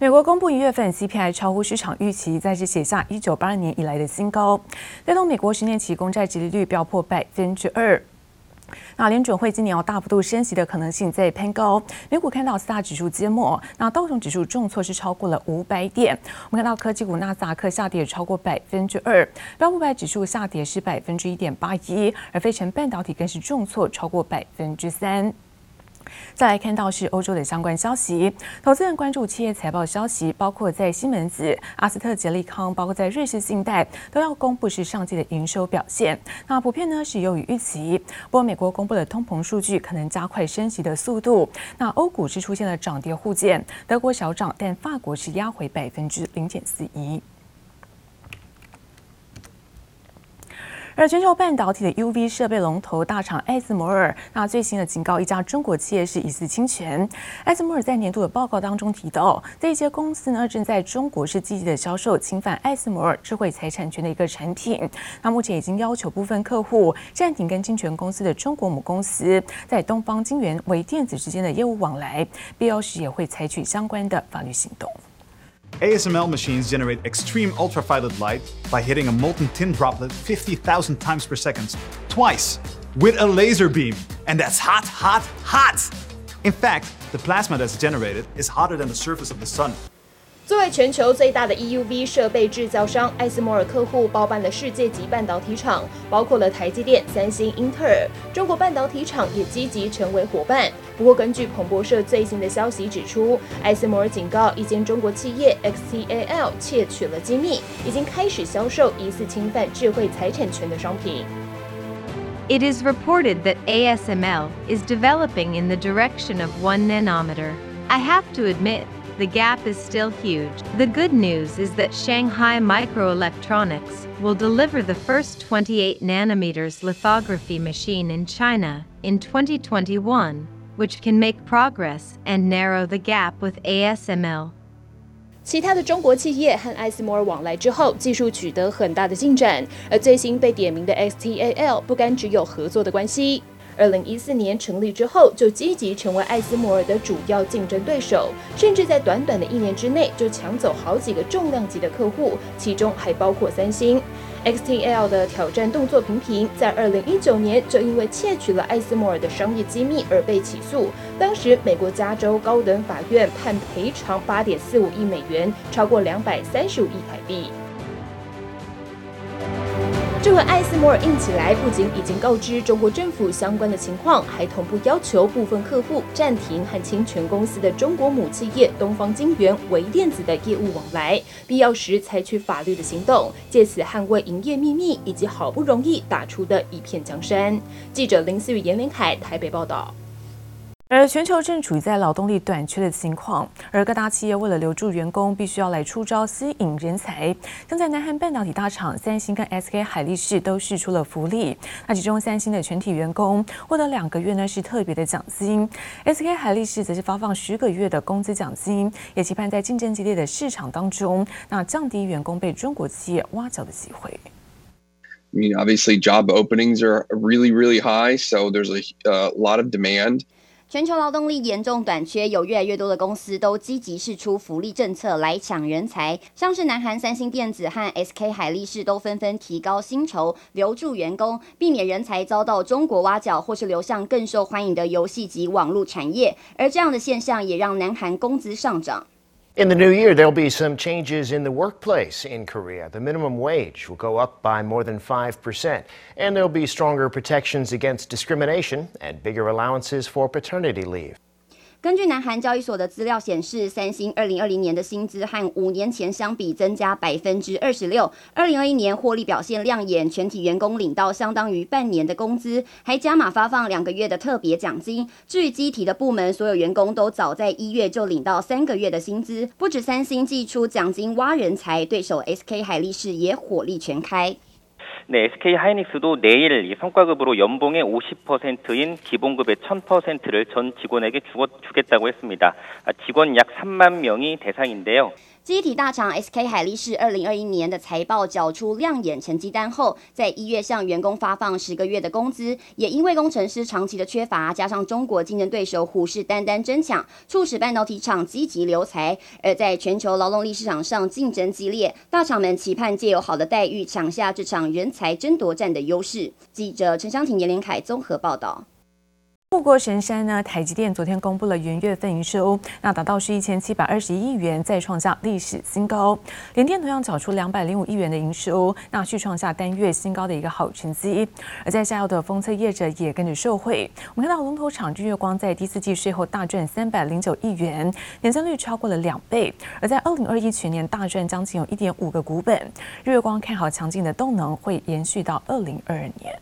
美国公布一月份 CPI 超乎市场预期，再次写下一九八二年以来的新高，带动美国十年期公债殖利率飙破百分之二。那联准会今年要大幅度升息的可能性在攀高，美股看到四大指数揭幕，那道琼指数重挫是超过了五百点。我们看到科技股纳斯达克下跌超过百分之二，标普百指数下跌是百分之一点八一，而非成半导体更是重挫超过百分之三。再来看到是欧洲的相关消息，投资人关注企业财报消息，包括在西门子、阿斯特捷利康，包括在瑞士信贷都要公布是上季的营收表现。那普遍呢是优于预期，不过美国公布的通膨数据可能加快升息的速度。那欧股是出现了涨跌互见，德国小涨，但法国是压回百分之零点四一。而全球半导体的 UV 设备龙头大厂艾斯摩尔，那最新的警告一家中国企业是疑似侵权。艾斯摩尔在年度的报告当中提到，这些公司呢正在中国是积极的销售侵犯艾斯摩尔智慧财产权的一个产品。那目前已经要求部分客户暂停跟侵权公司的中国母公司在东方晶圆、微电子之间的业务往来，必要时也会采取相关的法律行动。ASML machines generate extreme ultraviolet light by hitting a molten tin droplet 50,000 times per second, twice, with a laser beam. And that's hot, hot, hot! In fact, the plasma that's generated is hotter than the surface of the sun. 作为全球最大的 EUV 设备制造商，艾斯摩尔客户包办了世界级半导体厂，包括了台积电、三星、英特尔。中国半导体厂也积极成为伙伴。不过，根据彭博社最新的消息指出，艾斯摩尔警告一间中国企业 XTAL 窃取了机密，已经开始销售疑似侵犯智慧财产权的商品。It is reported that ASML is developing in the direction of one nanometer. I have to admit. The gap is still huge. The good news is that Shanghai Microelectronics will deliver the first 28 nanometers lithography machine in China in 2021, which can make progress and narrow the gap with ASML. 其他的中国企业和艾斯摩尔往来之后，技术取得很大的进展，而最新被点名的 XTAL 不单只有合作的关系。 二零一四年成立之后，就积极成为艾斯摩尔的主要竞争对手，甚至在短短的一年之内就抢走好几个重量级的客户，其中还包括三星。XTL 的挑战动作频频，在二零一九年就因为窃取了艾斯摩尔的商业机密而被起诉，当时美国加州高等法院判赔偿八点四五亿美元，超过两百三十五亿台币。这和艾斯摩尔硬起来，不仅已经告知中国政府相关的情况，还同步要求部分客户暂停和侵权公司的中国母企业东方晶源、微电子的业务往来，必要时采取法律的行动，借此捍卫营业秘密以及好不容易打出的一片江山。记者林思雨、严连凯台北报道。而全球正处于在劳动力短缺的情况，而各大企业为了留住员工，必须要来出招吸引人才。像在南韩半导体大厂三星跟 SK 海力士都释出了福利，那其中三星的全体员工获得两个月呢是特别的奖金，SK 海力士则是发放十个月的工资奖金，也期盼在竞争激烈的市场当中，那降低员工被中国企业挖角的机会。I mean, obviously, job openings are really, really high, so there's a, a lot of demand. 全球劳动力严重短缺，有越来越多的公司都积极试出福利政策来抢人才，像是南韩三星电子和 SK 海力士都纷纷提高薪酬，留住员工，避免人才遭到中国挖角，或是流向更受欢迎的游戏及网络产业。而这样的现象也让南韩工资上涨。In the new year, there'll be some changes in the workplace in Korea. The minimum wage will go up by more than 5%, and there'll be stronger protections against discrimination and bigger allowances for paternity leave. 根据南韩交易所的资料显示，三星二零二零年的薪资和五年前相比增加百分之二十六。二零二一年获利表现亮眼，全体员工领到相当于半年的工资，还加码发放两个月的特别奖金。至于机体的部门，所有员工都早在一月就领到三个月的薪资。不止三星祭出奖金挖人才，对手 SK 海力士也火力全开。 네, SK 하이닉스도 내일 이 성과급으로 연봉의 50%인 기본급의 1000%를 전 직원에게 주겠다고 했습니다. 직원 약 3만 명이 대상인데요. 机体大厂 SK 海力士二零二一年的财报缴出亮眼成绩单后，在一月向员工发放十个月的工资，也因为工程师长期的缺乏，加上中国竞争对手虎视眈眈争抢，促使半导体厂积极留才。而在全球劳动力市场上竞争激烈，大厂们期盼借由好的待遇抢下这场人才争夺战的优势。记者陈湘婷、严连凯综合报道。富国神山呢，台积电昨天公布了元月份营收，那达到是一千七百二十一亿元，再创下历史新高。联电同样缴出两百零五亿元的营收，那续创下单月新高的一个好成绩。而在下游的封测业者也跟着受惠。我们看到龙头厂日月光在第四季税后大赚三百零九亿元，年增率超过了两倍。而在二零二一全年大赚将近有一点五个股本。日月光看好强劲的动能会延续到二零二二年。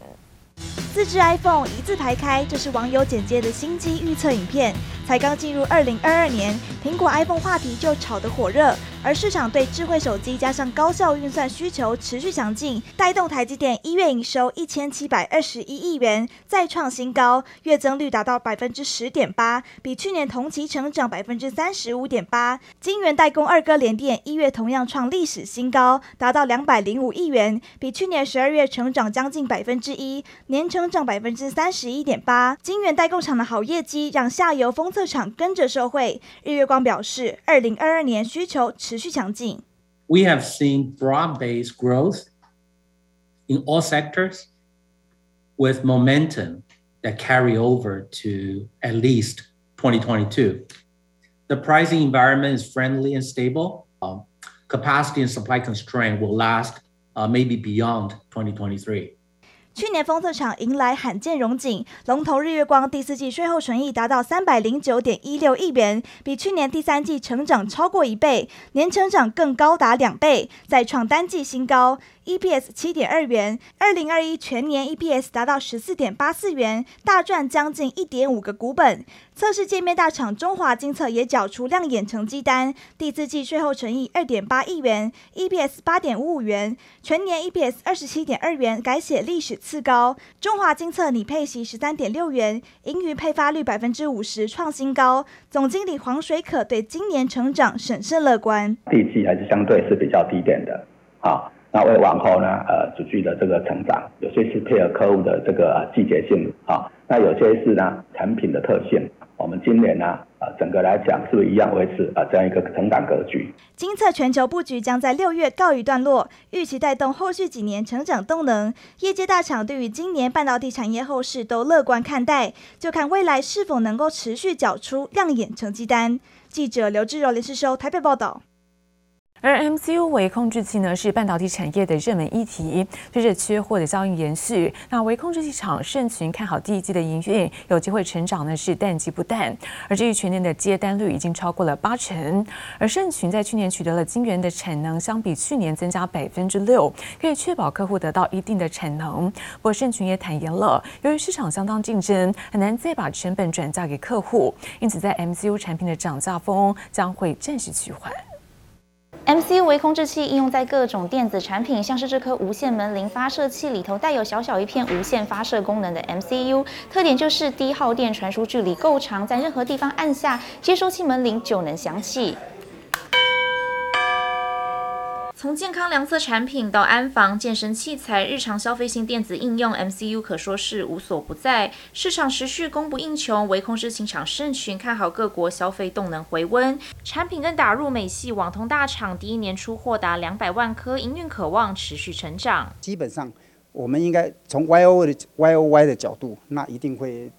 自制 iPhone 一字排开，这是网友剪接的新机预测影片。才刚进入二零二二年，苹果 iPhone 话题就炒得火热，而市场对智慧手机加上高效运算需求持续强劲，带动台积电一月营收一千七百二十一亿元，再创新高，月增率达到百分之十点八，比去年同期成长百分之三十五点八。晶圆代工二哥联电一月同样创历史新高，达到两百零五亿元，比去年十二月成长将近百分之一，年成长百分之三十一点八。晶圆代工厂的好业绩让下游封测厂跟着受惠，日月光表示，二零二二年需求持续强劲。We have seen broad-based growth in all sectors, with momentum that carry over to at least 2022. The pricing environment is friendly and stable. Um, Capacity and supply constraint will last, maybe beyond 2023. 去年封测厂迎来罕见荣景，龙头日月光第四季税后纯益达到三百零九点一六亿元，比去年第三季成长超过一倍，年成长更高达两倍，再创单季新高。EPS 七点二元，二零二一全年 EPS 达到十四点八四元，大赚将近一点五个股本。测试界面大厂中华精测也缴出亮眼成绩单，第四季税后纯益二点八亿元，EPS 八点五五元，全年 EPS 二十七点二元，改写历史次高。中华精测拟配息十三点六元，盈余配发率百分之五十，创新高。总经理黄水可对今年成长审慎乐观。第一季还是相对是比较低点的，好。那为往后呢，呃，持续的这个成长，有些是配合客户的这个季节性啊，那有些是呢产品的特性。我们今年呢，呃，整个来讲是不是一样维持啊这样一个成长格局？精测全球布局将在六月告一段落，预期带动后续几年成长动能。业界大厂对于今年半导体产业后市都乐观看待，就看未来是否能够持续缴出亮眼成绩单。记者刘志柔、连世收台北报道。而 MCU 微控制器呢，是半导体产业的热门议题。随着缺货的效应延续，那微控制器厂盛群看好第一季的营运有机会成长呢，是淡季不淡。而至于全年的接单率已经超过了八成。而盛群在去年取得了晶圆的产能，相比去年增加百分之六，可以确保客户得到一定的产能。不过盛群也坦言了，由于市场相当竞争，很难再把成本转嫁给客户，因此在 MCU 产品的涨价风将会暂时趋缓。MCU 微控制器应用在各种电子产品，像是这颗无线门铃发射器里头带有小小一片无线发射功能的 MCU，特点就是低耗电，传输距离够长，在任何地方按下接收器门铃就能响起。从健康量测产品到安防、健身器材、日常消费性电子应用，MCU 可说是无所不在。市场持续供不应求，唯控制情场盛群看好各国消费动能回温，产品更打入美系网通大厂，第一年出货达两百万颗，营运可望持续成长。基本上，我们应该从 Y O 的 Y O Y 的角度，那一定会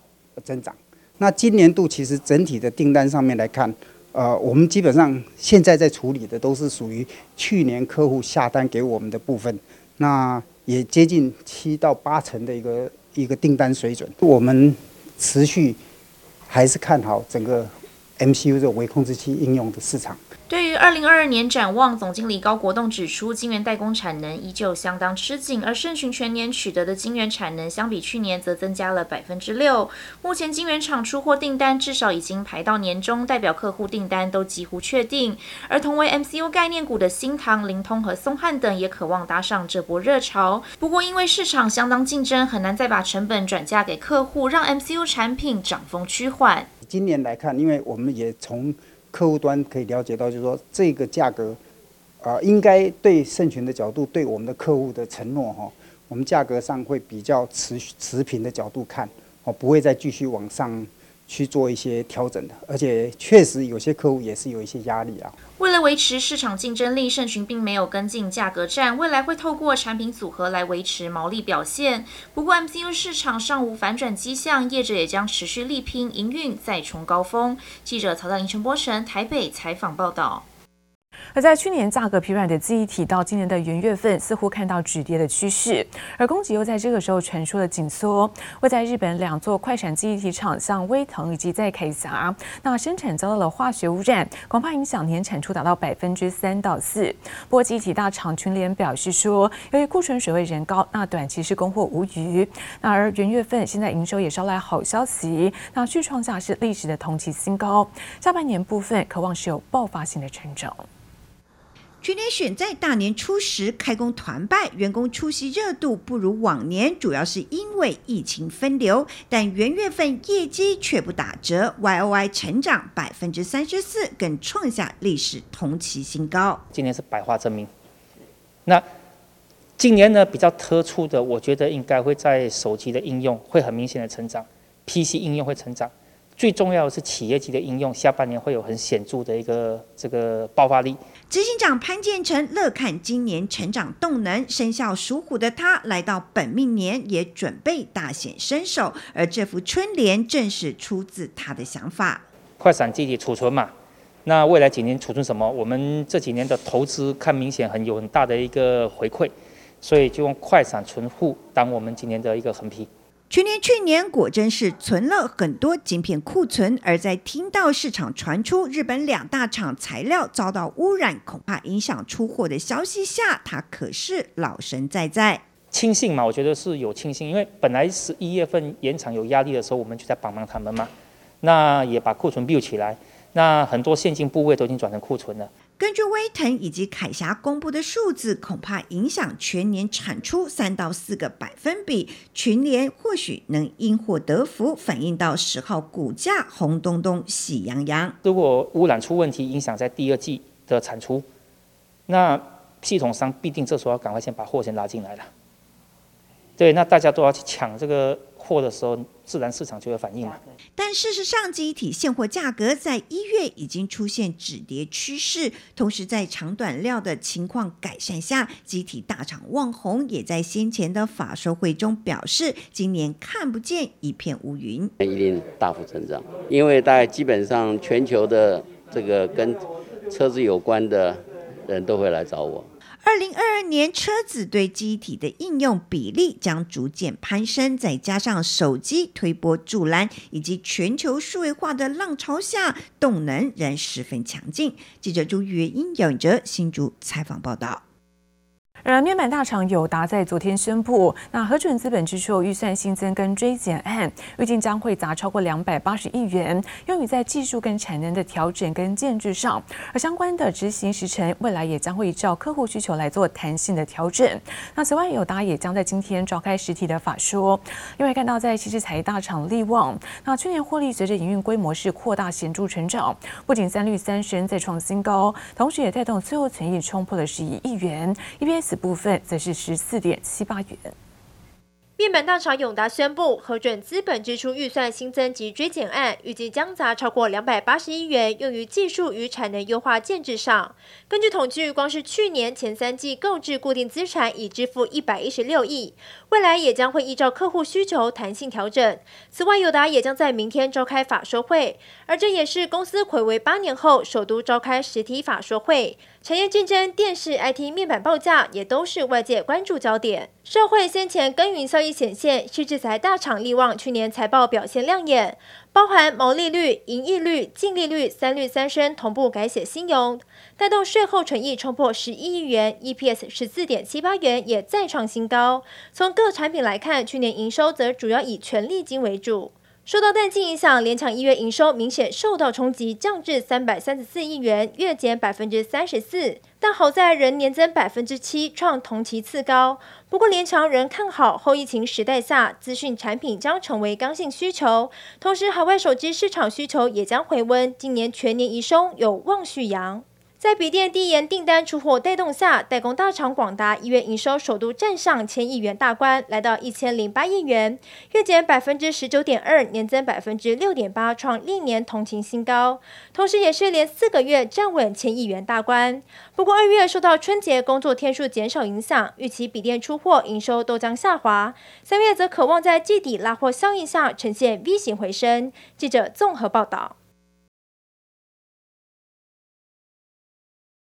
增长。那今年度其实整体的订单上面来看。呃，我们基本上现在在处理的都是属于去年客户下单给我们的部分，那也接近七到八成的一个一个订单水准。我们持续还是看好整个 MCU 这个微控制器应用的市场。对于二零二二年展望，总经理高国栋指出，晶圆代工产能依旧相当吃紧，而盛群全年取得的晶圆产能相比去年则增加了百分之六。目前晶圆厂出货订单至少已经排到年中，代表客户订单都几乎确定。而同为 MCU 概念股的新唐、灵通和松汉等也渴望搭上这波热潮。不过因为市场相当竞争，很难再把成本转嫁给客户，让 MCU 产品涨风趋缓。今年来看，因为我们也从客户端可以了解到，就是说这个价格，啊、呃，应该对盛群的角度，对我们的客户的承诺哈，我们价格上会比较持持平的角度看，哦，不会再继续往上。去做一些调整的，而且确实有些客户也是有一些压力啊。为了维持市场竞争力，盛群并没有跟进价格战，未来会透过产品组合来维持毛利表现。不过 MCU 市场尚无反转迹象，业者也将持续力拼营运再冲高峰。记者曹大林、陈波成台北采访报道。而在去年价格疲软的记忆体，到今年的元月份似乎看到止跌的趋势，而供给又在这个时候传出了紧缩。位在日本两座快闪记忆体厂，像威腾以及在凯霞，那生产遭到了化学污染，恐怕影响年产出达到百分之三到四。不过记忆体大厂群联表示说，由于库存水位仍高，那短期是供货无虞。那而元月份现在营收也捎来好消息，那续创下是历史的同期新高。下半年部分可望是有爆发性的成长。群联选在大年初十开工团拜，员工出席热度不如往年，主要是因为疫情分流，但元月份业绩却不打折，YOY 成长百分之三十四，更创下历史同期新高。今年是百花争鸣，那今年呢比较特殊的，我觉得应该会在手机的应用会很明显的成长，PC 应用会成长。最重要的是企业级的应用，下半年会有很显著的一个这个爆发力。执行长潘建成乐看今年成长动能，生肖属虎的他来到本命年也准备大显身手，而这幅春联正是出自他的想法。快闪记忆体储存嘛，那未来几年储存什么？我们这几年的投资看明显很有很大的一个回馈，所以就用快闪存户当我们今年的一个横批。去年去年果真是存了很多晶片库存，而在听到市场传出日本两大厂材料遭到污染，恐怕影响出货的消息下，他可是老神在在。庆幸嘛，我觉得是有庆幸，因为本来十一月份原厂有压力的时候，我们就在帮忙他们嘛，那也把库存 build 起来，那很多现金部位都已经转成库存了。根据威腾以及凯霞公布的数字，恐怕影响全年产出三到四个百分比。群联或许能因祸得福，反映到十号股价红咚咚、喜洋洋。如果污染出问题，影响在第二季的产出，那系统商必定这时候要赶快先把货先拉进来了。对，那大家都要去抢这个货的时候，自然市场就有反应嘛。但事实上，记忆体现货价格在一月已经出现止跌趋势，同时在长短料的情况改善下，集体大厂旺宏也在先前的法说会中表示，今年看不见一片乌云，一定大幅成长，因为大概基本上全球的这个跟车子有关的人都会来找我。二零二二年，车子对机体的应用比例将逐渐攀升，再加上手机推波助澜，以及全球数位化的浪潮下，动能仍十分强劲。记者朱月英、姚永哲新竹采访报道。而面板大厂友达在昨天宣布，那核准资本支出预算新增跟追减案，预计将会砸超过两百八十亿元，用于在技术跟产能的调整跟建置上。而相关的执行时程，未来也将会依照客户需求来做弹性的调整。那此外，友达也将在今天召开实体的法说，因为看到在矽智财大厂力旺，那去年获利随着营运规模是扩大显著成长，不仅三率三升再创新高，同时也带动最后存益冲破了十一亿元，EPS。部分则是十四点七八元。面板大厂永达宣布核准资本支出预算新增及追减案，预计将砸超过两百八十亿元，用于技术与产能优化建置上。根据统计，光是去年前三季购置固定资产已支付一百一十六亿，未来也将会依照客户需求弹性调整。此外，友达也将在明天召开法说会，而这也是公司睽违八年后首度召开实体法说会。产业竞争、电视、IT 面板报价也都是外界关注焦点。社会先前耕耘效益显现，矽智财大厂力旺去年财报表现亮眼，包含毛利率、盈利率、净利率三率三升同步改写新荣，带动税后纯益冲破十一亿元，EPS 十四点七八元也再创新高。从各产品来看，去年营收则主要以权利金为主。受到淡季影响，联强一月营收明显受到冲击，降至三百三十四亿元，月减百分之三十四。但好在仍年增百分之七，创同期次高。不过联强仍看好后疫情时代下，资讯产品将成为刚性需求，同时海外手机市场需求也将回温，今年全年营收有望续扬。在笔电低延订单出货带动下，代工大厂广达一月营收首度站上千亿元大关，来到一千零八亿元，月减百分之十九点二，年增百分之六点八，创历年同期新高，同时也是连四个月站稳千亿元大关。不过二月受到春节工作天数减少影响，预期笔电出货营收都将下滑。三月则渴望在季底拉货效应下呈现 V 型回升。记者综合报道。